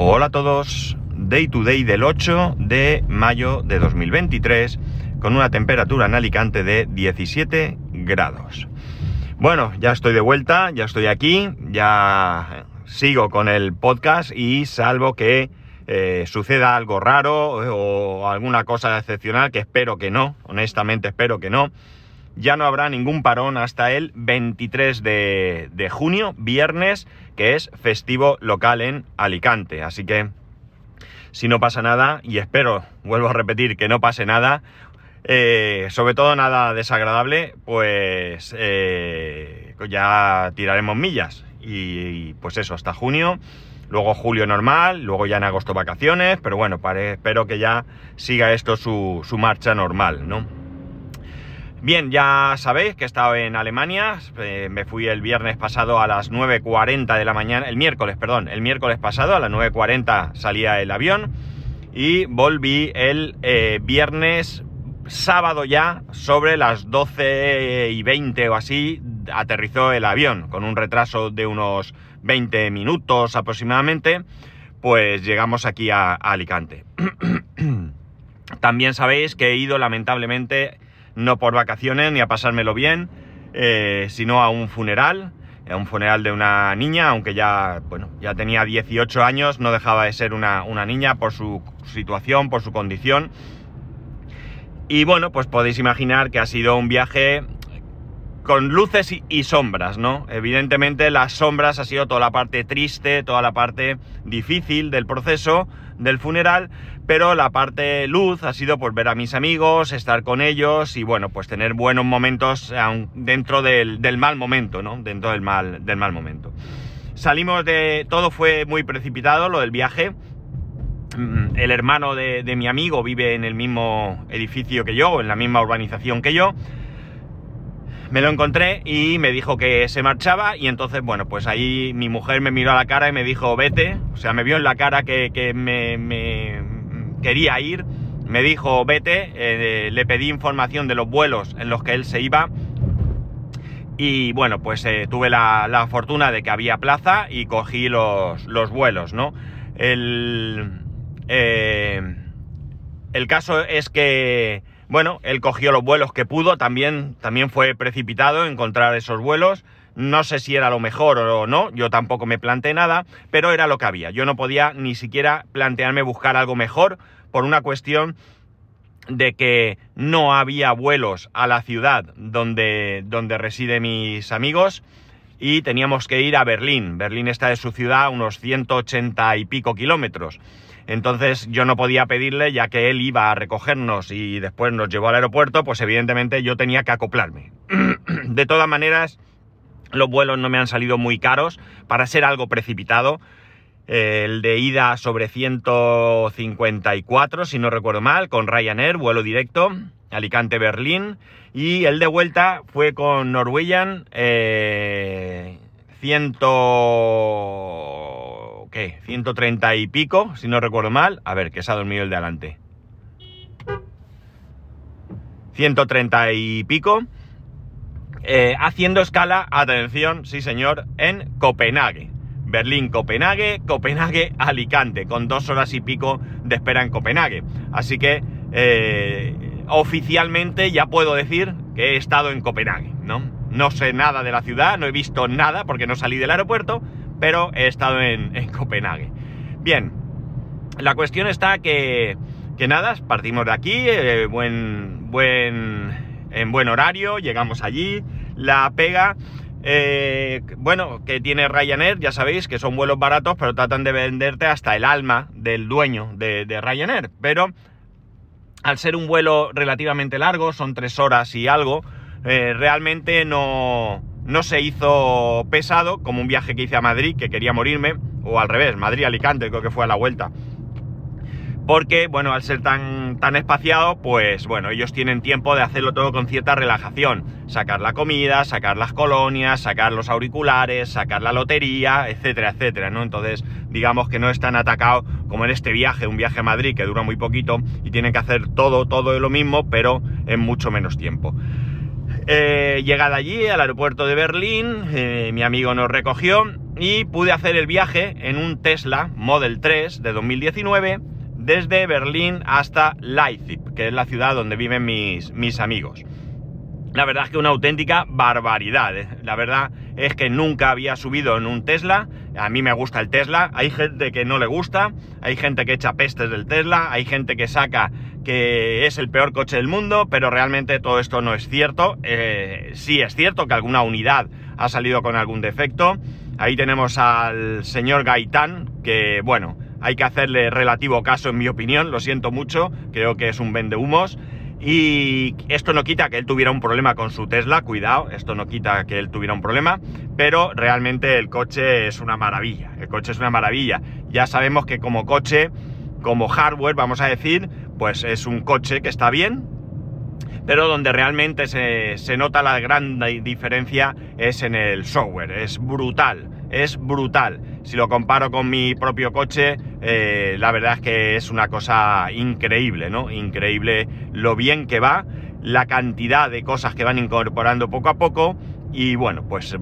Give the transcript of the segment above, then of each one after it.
Hola a todos, Day to Day del 8 de mayo de 2023 con una temperatura en Alicante de 17 grados. Bueno, ya estoy de vuelta, ya estoy aquí, ya sigo con el podcast y salvo que eh, suceda algo raro o alguna cosa excepcional, que espero que no, honestamente espero que no, ya no habrá ningún parón hasta el 23 de, junio, viernes, que es festivo local en Alicante. Así que si no pasa nada, y espero, vuelvo a repetir, que no pase nada, eh, sobre todo nada desagradable, pues eh, ya tiraremos millas. Y, pues eso, hasta junio, luego julio normal, luego ya en agosto vacaciones, pero bueno, espero que ya siga esto su marcha normal, ¿no? Bien, ya sabéis que he estado en Alemania, eh, me fui el viernes pasado a las 9.40 de la mañana, el miércoles, perdón, el miércoles pasado a las 9.40 salía el avión y volví el eh, viernes sábado ya, sobre las 12 y 20 o así, aterrizó el avión, con un retraso de unos 20 minutos aproximadamente, pues llegamos aquí a, a Alicante. También sabéis que he ido lamentablemente no por vacaciones ni a pasármelo bien, eh, sino a un funeral, a un funeral de una niña, aunque ya, bueno, ya tenía 18 años, no dejaba de ser una, niña por su situación, por su condición. Y bueno, pues podéis imaginar que ha sido un viaje con luces y, sombras, ¿no? Evidentemente las sombras ha sido toda la parte triste, toda la parte difícil del proceso del funeral, pero la parte luz ha sido pues ver a mis amigos, estar con ellos y bueno, pues tener buenos momentos dentro del, mal momento, ¿no? Dentro del mal, del mal momento. Salimos de... todo fue muy precipitado, lo del viaje. Mm, el hermano de, de mi amigo vive en el mismo edificio que yo, en la misma urbanización que yo me lo encontré y me dijo que se marchaba y entonces, bueno, pues ahí mi mujer me miró a la cara y me dijo, vete, o sea, me vio en la cara que, me, quería ir, me dijo, vete, eh, le pedí información de los vuelos en los que él se iba. Y bueno, pues eh, tuve la, fortuna de que había plaza y cogí los, vuelos, ¿no? El, eh, el caso es que bueno, él cogió los vuelos que pudo, también, también fue precipitado encontrar esos vuelos. No sé si era lo mejor o no, yo tampoco me planteé nada, pero era lo que había. Yo no podía ni siquiera plantearme buscar algo mejor por una cuestión de que no había vuelos a la ciudad donde, donde residen mis amigos y teníamos que ir a Berlín. Berlín está de su ciudad a unos 180 y pico kilómetros. Entonces yo no podía pedirle, ya que él iba a recogernos y después nos llevó al aeropuerto, pues evidentemente yo tenía que acoplarme. de todas maneras, los vuelos no me han salido muy caros para ser algo precipitado. El de ida sobre 154, si no recuerdo mal, con Ryanair, vuelo directo, Alicante-Berlín. Y el de vuelta fue con Norwegian, eh, 100... ¿qué? 130 y pico, si no recuerdo mal. A ver, que se ha dormido el de adelante. 130 y pico. Eh, haciendo escala, atención, sí señor, en Copenhague. Berlín, Copenhague, Copenhague, Alicante, con dos horas y pico de espera en Copenhague. Así que eh, oficialmente ya puedo decir que he estado en Copenhague, ¿no? No sé nada de la ciudad, no he visto nada porque no salí del aeropuerto, pero he estado en, Copenhague. Bien, la cuestión está que, nada, partimos de aquí, eh, buen, buen, en buen horario, llegamos allí, la pega, eh, bueno, que tiene Ryanair, ya sabéis que son vuelos baratos, pero tratan de venderte hasta el alma del dueño de, de Ryanair, pero al ser un vuelo relativamente largo, son tres horas y algo, eh, realmente no, no se hizo pesado, como un viaje que hice a Madrid, que quería morirme, o al revés, Madrid-Alicante, creo que fue a la vuelta. Porque, bueno, al ser tan, tan espaciado, pues bueno, ellos tienen tiempo de hacerlo todo con cierta relajación. Sacar la comida, sacar las colonias, sacar los auriculares, sacar la lotería, etcétera, etcétera, ¿no? Entonces, digamos que no es tan atacado como en este viaje, un viaje a Madrid que dura muy poquito y tienen que hacer todo, todo lo mismo, pero en mucho menos tiempo. Eh, llegada allí, al aeropuerto de Berlín, eh, mi amigo nos recogió y pude hacer el viaje en un Tesla Model 3 de 2019 desde Berlín hasta Leipzig, que es la ciudad donde viven mis, mis amigos. La verdad es que una auténtica barbaridad. ¿eh? La verdad es que nunca había subido en un Tesla. A mí me gusta el Tesla. Hay gente que no le gusta. Hay gente que echa pestes del Tesla. Hay gente que saca que es el peor coche del mundo. Pero realmente todo esto no es cierto. Eh, sí es cierto que alguna unidad ha salido con algún defecto. Ahí tenemos al señor Gaitán, que bueno, hay que hacerle relativo caso en mi opinión. Lo siento mucho. Creo que es un vendehumos. Y esto no quita que él tuviera un problema con su Tesla, cuidado, esto no quita que él tuviera un problema, pero realmente el coche es una maravilla, el coche es una maravilla. Ya sabemos que como coche, como hardware, vamos a decir, pues es un coche que está bien, pero donde realmente se, se nota la gran diferencia es en el software, es brutal, es brutal si lo comparo con mi propio coche, eh, la verdad es que es una cosa increíble, ¿no? Increíble lo bien que va, la cantidad de cosas que van incorporando poco a poco y bueno, pues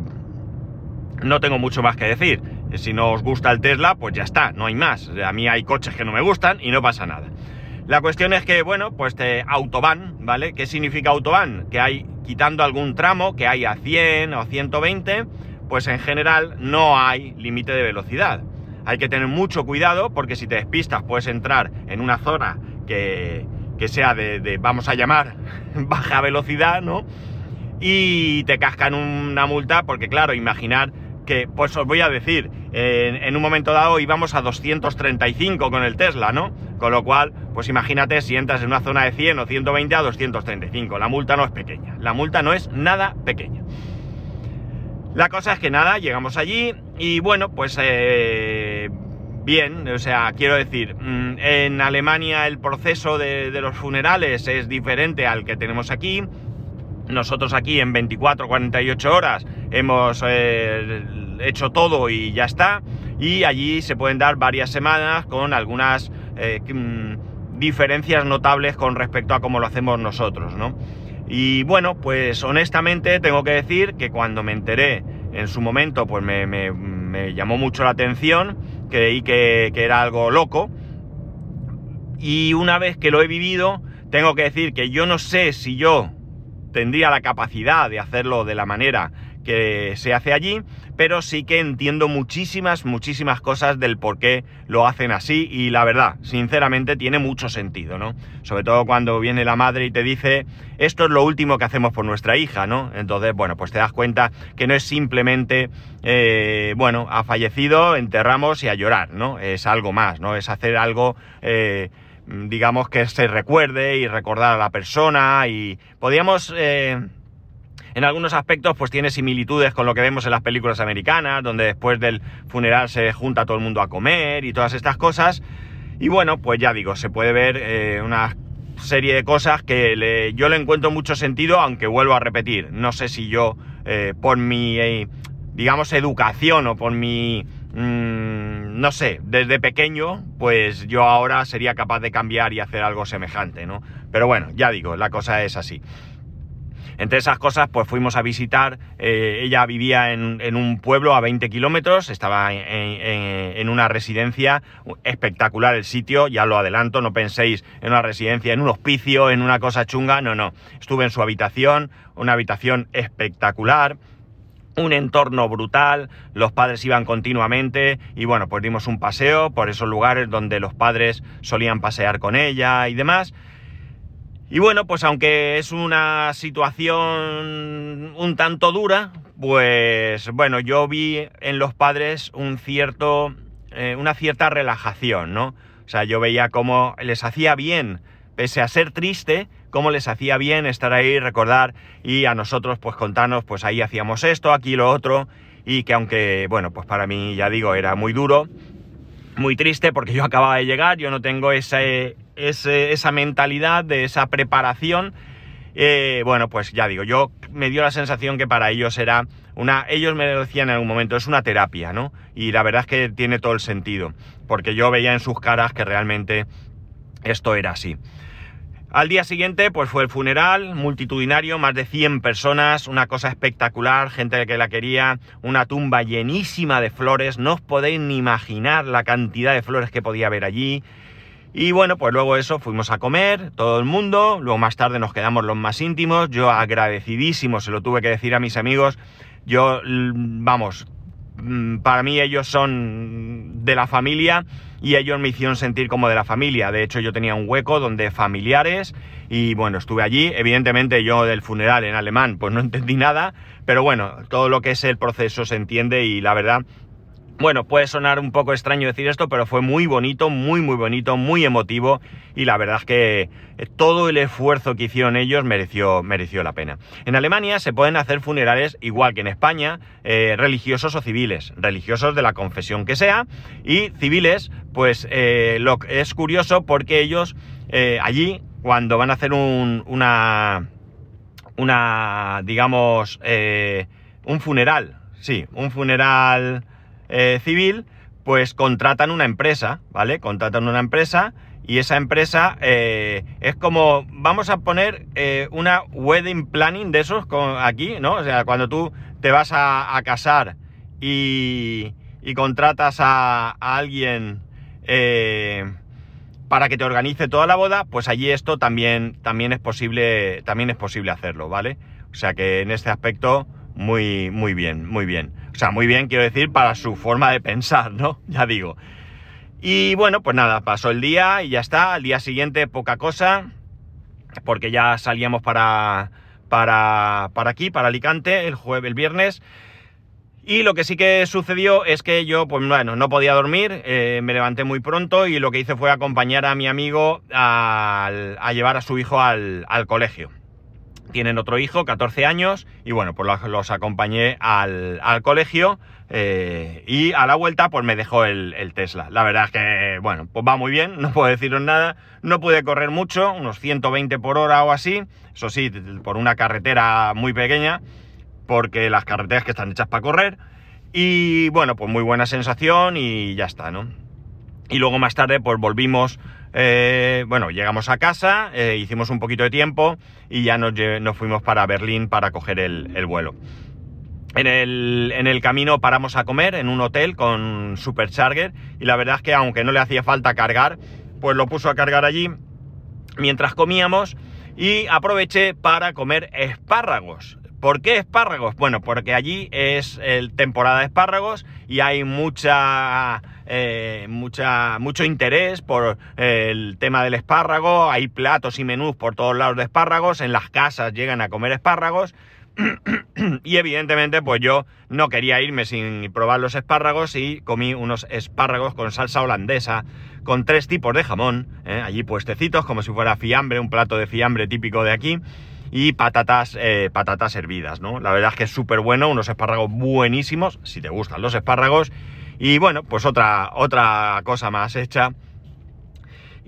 no tengo mucho más que decir. Si no os gusta el Tesla, pues ya está, no hay más. A mí hay coches que no me gustan y no pasa nada. La cuestión es que, bueno, pues te autobahn, ¿vale? ¿Qué significa autobahn? Que hay, quitando algún tramo, que hay a 100 o 120, pues en general no hay límite de velocidad. Hay que tener mucho cuidado porque si te despistas puedes entrar en una zona que, sea de, vamos a llamar, baja velocidad, ¿no? Y te cascan una multa porque claro, imaginar que, pues os voy a decir, en, un momento dado íbamos a 235 con el Tesla, ¿no? Con lo cual, pues imagínate si entras en una zona de 100 o 120 a 235. La multa no es pequeña. La multa no es nada pequeña. La cosa es que nada, llegamos allí y bueno, pues eh, bien, o sea, quiero decir, mm, en Alemania el proceso de, los funerales es diferente al que tenemos aquí. Nosotros aquí en 24, 48 horas hemos eh, hecho todo y ya está. Y allí se pueden dar varias semanas con algunas eh, mm, diferencias notables con respecto a cómo lo hacemos nosotros, ¿no? Y bueno, pues honestamente tengo que decir que cuando me enteré en su momento, pues me, llamó mucho la atención, creí que, que era algo loco. Y una vez que lo he vivido, tengo que decir que yo no sé si yo tendría la capacidad de hacerlo de la manera que se hace allí, pero sí que entiendo muchísimas, muchísimas cosas del por qué lo hacen así y la verdad, sinceramente, tiene mucho sentido, ¿no? Sobre todo cuando viene la madre y te dice, esto es lo último que hacemos por nuestra hija, ¿no? Entonces, bueno, pues te das cuenta que no es simplemente, eh, bueno, ha fallecido, enterramos y a llorar, ¿no? Es algo más, ¿no? Es hacer algo... Eh, digamos que se recuerde y recordar a la persona y podríamos eh, en algunos aspectos pues tiene similitudes con lo que vemos en las películas americanas, donde después del funeral se junta todo el mundo a comer y todas estas cosas. Y bueno, pues ya digo, se puede ver eh, una serie de cosas que yo le encuentro mucho sentido, aunque vuelvo a repetir, no sé si yo eh, por mi, eh, digamos, educación o por mi, mm, no sé, desde pequeño, pues yo ahora sería capaz de cambiar y hacer algo semejante, ¿no? Pero bueno, ya digo, la cosa es así. Entre esas cosas, pues fuimos a visitar, eh, ella vivía en, un pueblo a 20 kilómetros, estaba en, una residencia, espectacular el sitio, ya lo adelanto, no penséis en una residencia, en un hospicio, en una cosa chunga, no, no, estuve en su habitación, una habitación espectacular, un entorno brutal, los padres iban continuamente y bueno, pues dimos un paseo por esos lugares donde los padres solían pasear con ella y demás. Y bueno, pues aunque es una situación un tanto dura, pues bueno, yo vi en los padres un cierto, eh, una cierta relajación, ¿no? O sea, yo veía cómo les hacía bien, pese a ser triste, cómo les hacía bien estar ahí, recordar y a nosotros pues contarnos, pues ahí hacíamos esto, aquí lo otro, y que aunque, bueno, pues para mí, ya digo, era muy duro, muy triste porque yo acababa de llegar, yo no tengo ese, esa mentalidad de esa preparación. Eh, bueno, pues ya digo, yo me dio la sensación que para ellos era una, ellos me decían en algún momento, es una terapia, ¿no? Y la verdad es que tiene todo el sentido, porque yo veía en sus caras que realmente esto era así. Al día siguiente, pues fue el funeral, multitudinario, más de 100 personas, una cosa espectacular, gente que la quería, una tumba llenísima de flores, no os podéis ni imaginar la cantidad de flores que podía haber allí. Y bueno, pues luego eso, fuimos a comer, todo el mundo, luego más tarde nos quedamos los más íntimos, yo agradecidísimo, se lo tuve que decir a mis amigos, yo, vamos, mm, para mí ellos son de la familia y ellos me hicieron sentir como de la familia. De hecho, yo tenía un hueco donde familiares y bueno, estuve allí. Evidentemente yo del funeral en alemán pues no entendí nada, pero bueno, todo lo que es el proceso se entiende y la verdad bueno, puede sonar un poco extraño decir esto, pero fue muy bonito, muy muy bonito, muy emotivo y la verdad es que eh, todo el esfuerzo que hicieron ellos mereció, mereció la pena. En Alemania se pueden hacer funerales igual que en España, eh, religiosos o civiles, religiosos de la confesión que sea y civiles, pues eh, lo, es curioso porque ellos allí cuando van a hacer un, una, una, digamos, un funeral, sí, un funeral eh, civil, pues contratan una empresa, ¿vale? Contratan una empresa y esa empresa eh, es como, vamos a poner eh, una wedding planning de esos aquí, ¿no? O sea, cuando tú te vas a, casar y, contratas a, a alguien para que te organice toda la boda, pues allí esto también, también, es posible, también es posible hacerlo, ¿vale? O sea que en este aspecto, muy, muy bien, muy bien. O sea, muy bien, quiero decir, para su forma de pensar, ¿no? Ya digo. Y bueno, pues nada, pasó el día y ya está. Al día siguiente poca cosa, porque ya salíamos para, para, para aquí, para Alicante, el jueves, el viernes. Y lo que sí que sucedió es que yo, pues bueno, no podía dormir, eh, me levanté muy pronto y lo que hice fue acompañar a mi amigo a, llevar a su hijo al, al colegio tienen otro hijo, 14 años, y bueno, pues los, acompañé al, colegio eh, y a la vuelta pues me dejó el, Tesla. La verdad es que, bueno, pues va muy bien, no puedo deciros nada, no pude correr mucho, unos 120 por hora o así, eso sí, por una carretera muy pequeña, porque las carreteras que están hechas para correr, y bueno, pues muy buena sensación y ya está, ¿no? Y luego más tarde pues volvimos eh, bueno, llegamos a casa, eh, hicimos un poquito de tiempo y ya nos, fuimos para Berlín para coger el, vuelo. En el, en el, camino paramos a comer en un hotel con Supercharger y la verdad es que aunque no le hacía falta cargar, pues lo puso a cargar allí mientras comíamos y aproveché para comer espárragos. ¿Por qué espárragos? Bueno, porque allí es el temporada de espárragos y hay mucha eh, mucha, mucho interés por eh, el tema del espárrago, hay platos y menús por todos lados de espárragos, en las casas llegan a comer espárragos. y evidentemente, pues yo no quería irme sin probar los espárragos y comí unos espárragos con salsa holandesa, con tres tipos de jamón, eh, allí puestecitos, como si fuera fiambre, un plato de fiambre típico de aquí, y patatas, patatas hervidas, ¿no? La verdad es que es súper bueno, unos espárragos buenísimos, si te gustan los espárragos, y bueno, pues otra, otra cosa más hecha.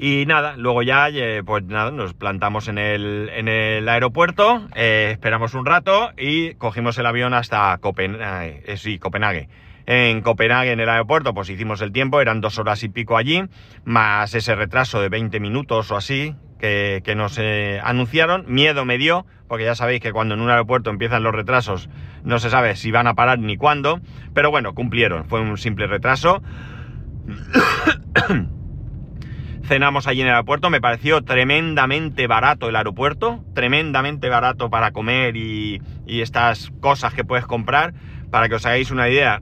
Y nada, luego ya, eh, pues nada, nos plantamos en el, en el aeropuerto, eh, esperamos un rato y cogimos el avión hasta. Eh, Copenhague. En Copenhague, en el aeropuerto, pues hicimos el tiempo, eran dos horas y pico allí, más ese retraso de 20 minutos o así que, que nos anunciaron. Miedo me dio, porque ya sabéis que cuando en un aeropuerto empiezan los retrasos no se sabe si van a parar ni cuándo, pero bueno, cumplieron, fue un simple retraso. Cenamos allí en el aeropuerto, me pareció tremendamente barato el aeropuerto, tremendamente barato para comer y, y estas cosas que puedes comprar. Para que os hagáis una idea,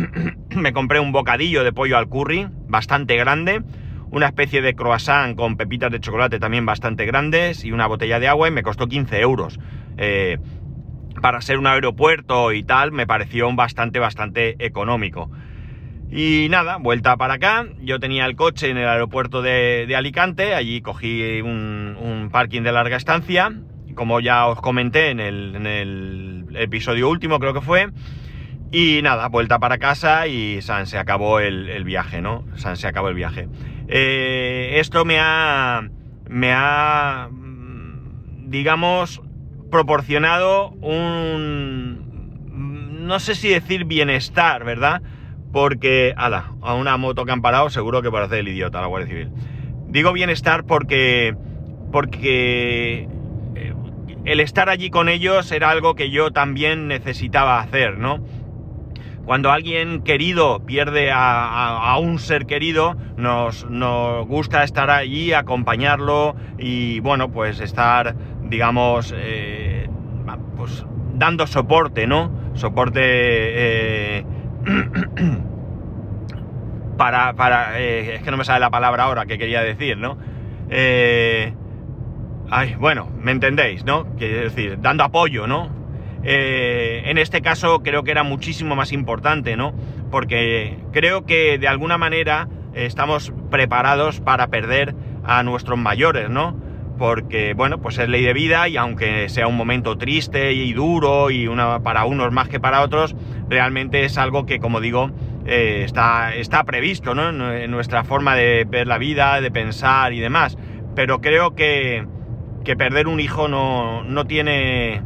me compré un bocadillo de pollo al curry, bastante grande, una especie de croissant con pepitas de chocolate también bastante grandes y una botella de agua y me costó 15 euros. Eh, para ser un aeropuerto y tal, me pareció bastante, bastante económico. Y nada, vuelta para acá. Yo tenía el coche en el aeropuerto de, Alicante, allí cogí un, parking de larga estancia, como ya os comenté en el, episodio último, creo que fue. Y nada, vuelta para casa y San se acabó el, viaje, ¿no? San se acabó el viaje. Eh, esto me ha, me ha, digamos, proporcionado un, no sé si decir bienestar, ¿verdad? Porque, ala, a una moto que han parado seguro que parece el idiota la Guardia Civil. Digo bienestar porque, porque el estar allí con ellos era algo que yo también necesitaba hacer, ¿no? Cuando alguien querido pierde a, un ser querido, nos, nos, gusta estar allí, acompañarlo y, bueno, pues estar, digamos, eh, pues dando soporte, ¿no? Soporte eh, para, para es que no me sale la palabra ahora que quería decir, ¿no? Ay, bueno, me entendéis, ¿no? Quiero decir, dando apoyo, ¿no? Eh, en este caso creo que era muchísimo más importante, ¿no? Porque creo que de alguna manera estamos preparados para perder a nuestros mayores, ¿no? Porque, bueno, pues es ley de vida y aunque sea un momento triste y duro y una, para unos más que para otros, realmente es algo que, como digo, eh, está, está previsto, ¿no? En nuestra forma de ver la vida, de pensar y demás. Pero creo que, que perder un hijo no, no tiene...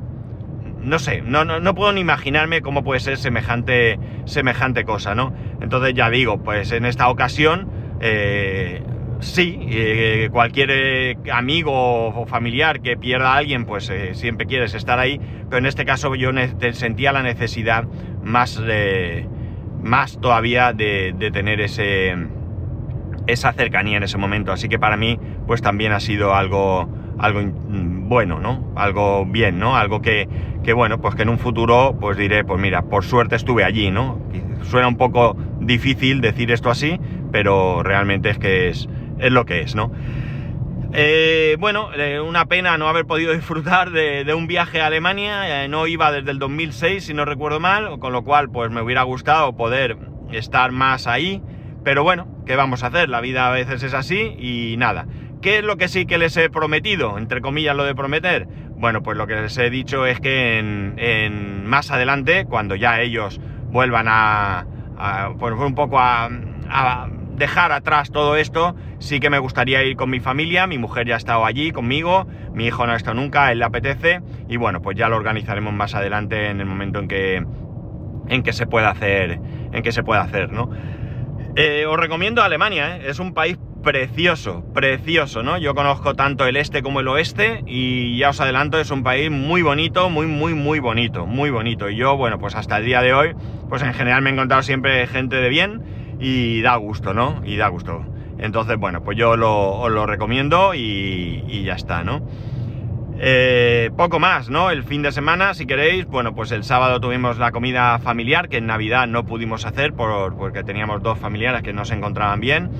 No sé, no, no, puedo ni imaginarme cómo puede ser semejante, semejante cosa, ¿no? Entonces ya digo, pues en esta ocasión, eh, sí, eh, cualquier eh, amigo o familiar que pierda a alguien, pues siempre quieres estar ahí, pero en este caso yo sentía la necesidad más, más todavía de, de tener ese, esa cercanía en ese momento, así que para mí, pues también ha sido algo algo bueno, ¿no? Algo bien, ¿no? Algo que, que, bueno, pues que en un futuro pues diré, pues mira, por suerte estuve allí, ¿no? Suena un poco difícil decir esto así, pero realmente es que es, es lo que es, ¿no? Eh, bueno, eh, una pena no haber podido disfrutar de, un viaje a Alemania, eh, no iba desde el 2006 si no recuerdo mal, con lo cual pues me hubiera gustado poder estar más ahí, pero bueno, ¿qué vamos a hacer? La vida a veces es así y nada. ¿Qué es lo que sí que les he prometido? Entre comillas lo de prometer. Bueno, pues lo que les he dicho es que en, más adelante, cuando ya ellos vuelvan a, pues un poco a, dejar atrás todo esto, sí que me gustaría ir con mi familia, mi mujer ya ha estado allí conmigo, mi hijo no ha estado nunca, él le apetece, y bueno, pues ya lo organizaremos más adelante en el momento en que, en que se pueda hacer, en que se pueda hacer, ¿no? Eh, os recomiendo Alemania, ¿eh? es un país precioso, precioso, ¿no? Yo conozco tanto el este como el oeste y ya os adelanto, es un país muy bonito, muy, muy, muy bonito, muy bonito. Y yo, bueno, pues hasta el día de hoy, pues en general me he encontrado siempre gente de bien y da gusto, ¿no? Y da gusto. Entonces, bueno, pues yo lo, os lo recomiendo y, ya está, ¿no? Eh, poco más, ¿no? El fin de semana, si queréis, bueno, pues el sábado tuvimos la comida familiar que en Navidad no pudimos hacer por, porque teníamos dos familiares que no se encontraban bien.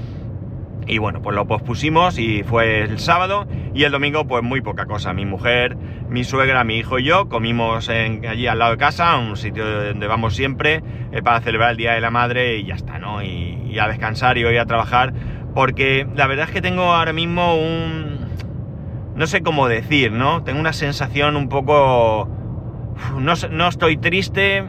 Y bueno, pues lo pospusimos y fue el sábado y el domingo pues muy poca cosa. Mi mujer, mi suegra, mi hijo y yo comimos allí al lado de casa, un sitio donde vamos siempre eh, para celebrar el Día de la Madre y ya está, ¿no? Y, a descansar y hoy a trabajar porque la verdad es que tengo ahora mismo un... no sé cómo decir, ¿no? Tengo una sensación un poco... No, no estoy triste,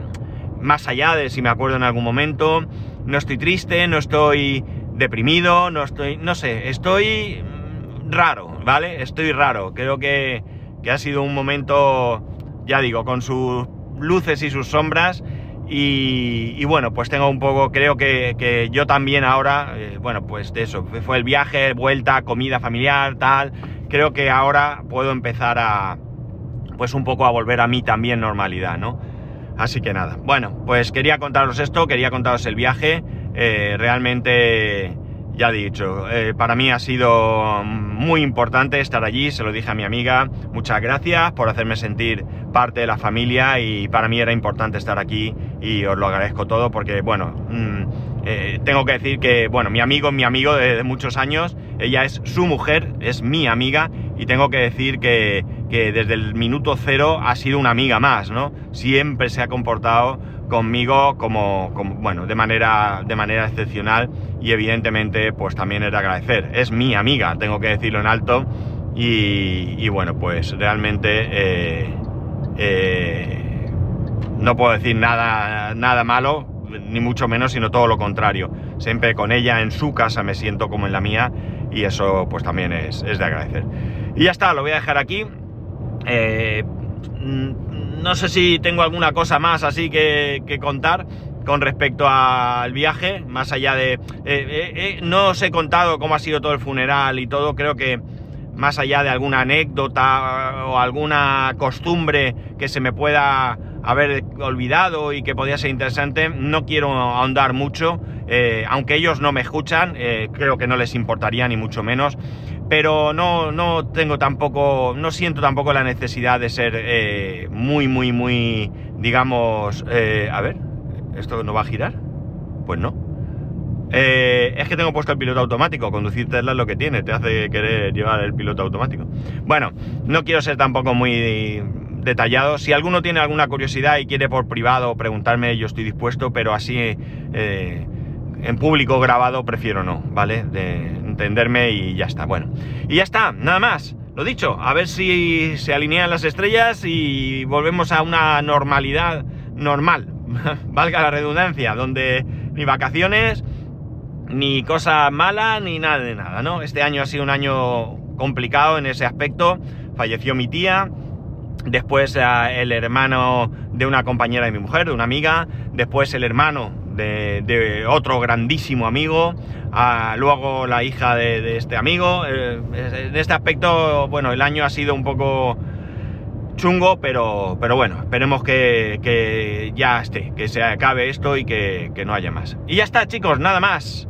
más allá de si me acuerdo en algún momento, no estoy triste, no estoy deprimido, no estoy, no sé, estoy mm, raro, ¿vale? Estoy raro. Creo que, ha sido un momento, ya digo, con sus luces y sus sombras. Y, bueno, pues tengo un poco, creo que, yo también ahora, eh, bueno, pues de eso, fue el viaje, vuelta, comida familiar, tal. Creo que ahora puedo empezar a, pues un poco a volver a mí también normalidad, ¿no? Así que nada, bueno, pues quería contaros esto, quería contaros el viaje. Eh, realmente, ya dicho, eh, para mí ha sido muy importante estar allí, se lo dije a mi amiga, muchas gracias por hacerme sentir parte de la familia y para mí era importante estar aquí y os lo agradezco todo porque, bueno, mm, eh, tengo que decir que, bueno, mi amigo es mi amigo de, muchos años, ella es su mujer, es mi amiga y tengo que decir que, que desde el minuto cero ha sido una amiga más, ¿no? Siempre se ha comportado conmigo como, bueno, de manera, de manera excepcional y evidentemente pues también es de agradecer. Es mi amiga, tengo que decirlo en alto y, bueno, pues realmente eh, eh, no puedo decir nada, nada malo, ni mucho menos, sino todo lo contrario. Siempre con ella en su casa me siento como en la mía y eso pues también es, es de agradecer. Y ya está, lo voy a dejar aquí. Eh, no sé si tengo alguna cosa más así que, contar con respecto al viaje, más allá de... Eh, no os he contado cómo ha sido todo el funeral y todo, creo que más allá de alguna anécdota o alguna costumbre que se me pueda haber olvidado y que podría ser interesante, no quiero ahondar mucho, eh, aunque ellos no me escuchan, eh, creo que no les importaría ni mucho menos, pero no, no tengo tampoco, no siento tampoco la necesidad de ser eh, muy, muy, muy, digamos, a ver, ¿esto no va a girar? Pues no. Es que tengo puesto el piloto automático. Conducir Tesla es lo que tiene, te hace querer llevar el piloto automático. Bueno, no quiero ser tampoco muy detallado. Si alguno tiene alguna curiosidad y quiere por privado preguntarme, yo estoy dispuesto, pero así eh, en público grabado prefiero no, ¿vale? De entenderme y ya está. Bueno, y ya está, nada más. Lo dicho, a ver si se alinean las estrellas y volvemos a una normalidad normal, valga la redundancia, donde ni vacaciones, ni cosa mala, ni nada de nada, ¿no? Este año ha sido un año complicado en ese aspecto. Falleció mi tía, después eh, el hermano de una compañera de mi mujer, de una amiga, después el hermano de, otro grandísimo amigo, luego la hija de, este amigo. Eh, en este aspecto, bueno, el año ha sido un poco chungo, pero, pero bueno, esperemos que, ya esté, que se acabe esto y que, que no haya más. Y ya está, chicos, nada más.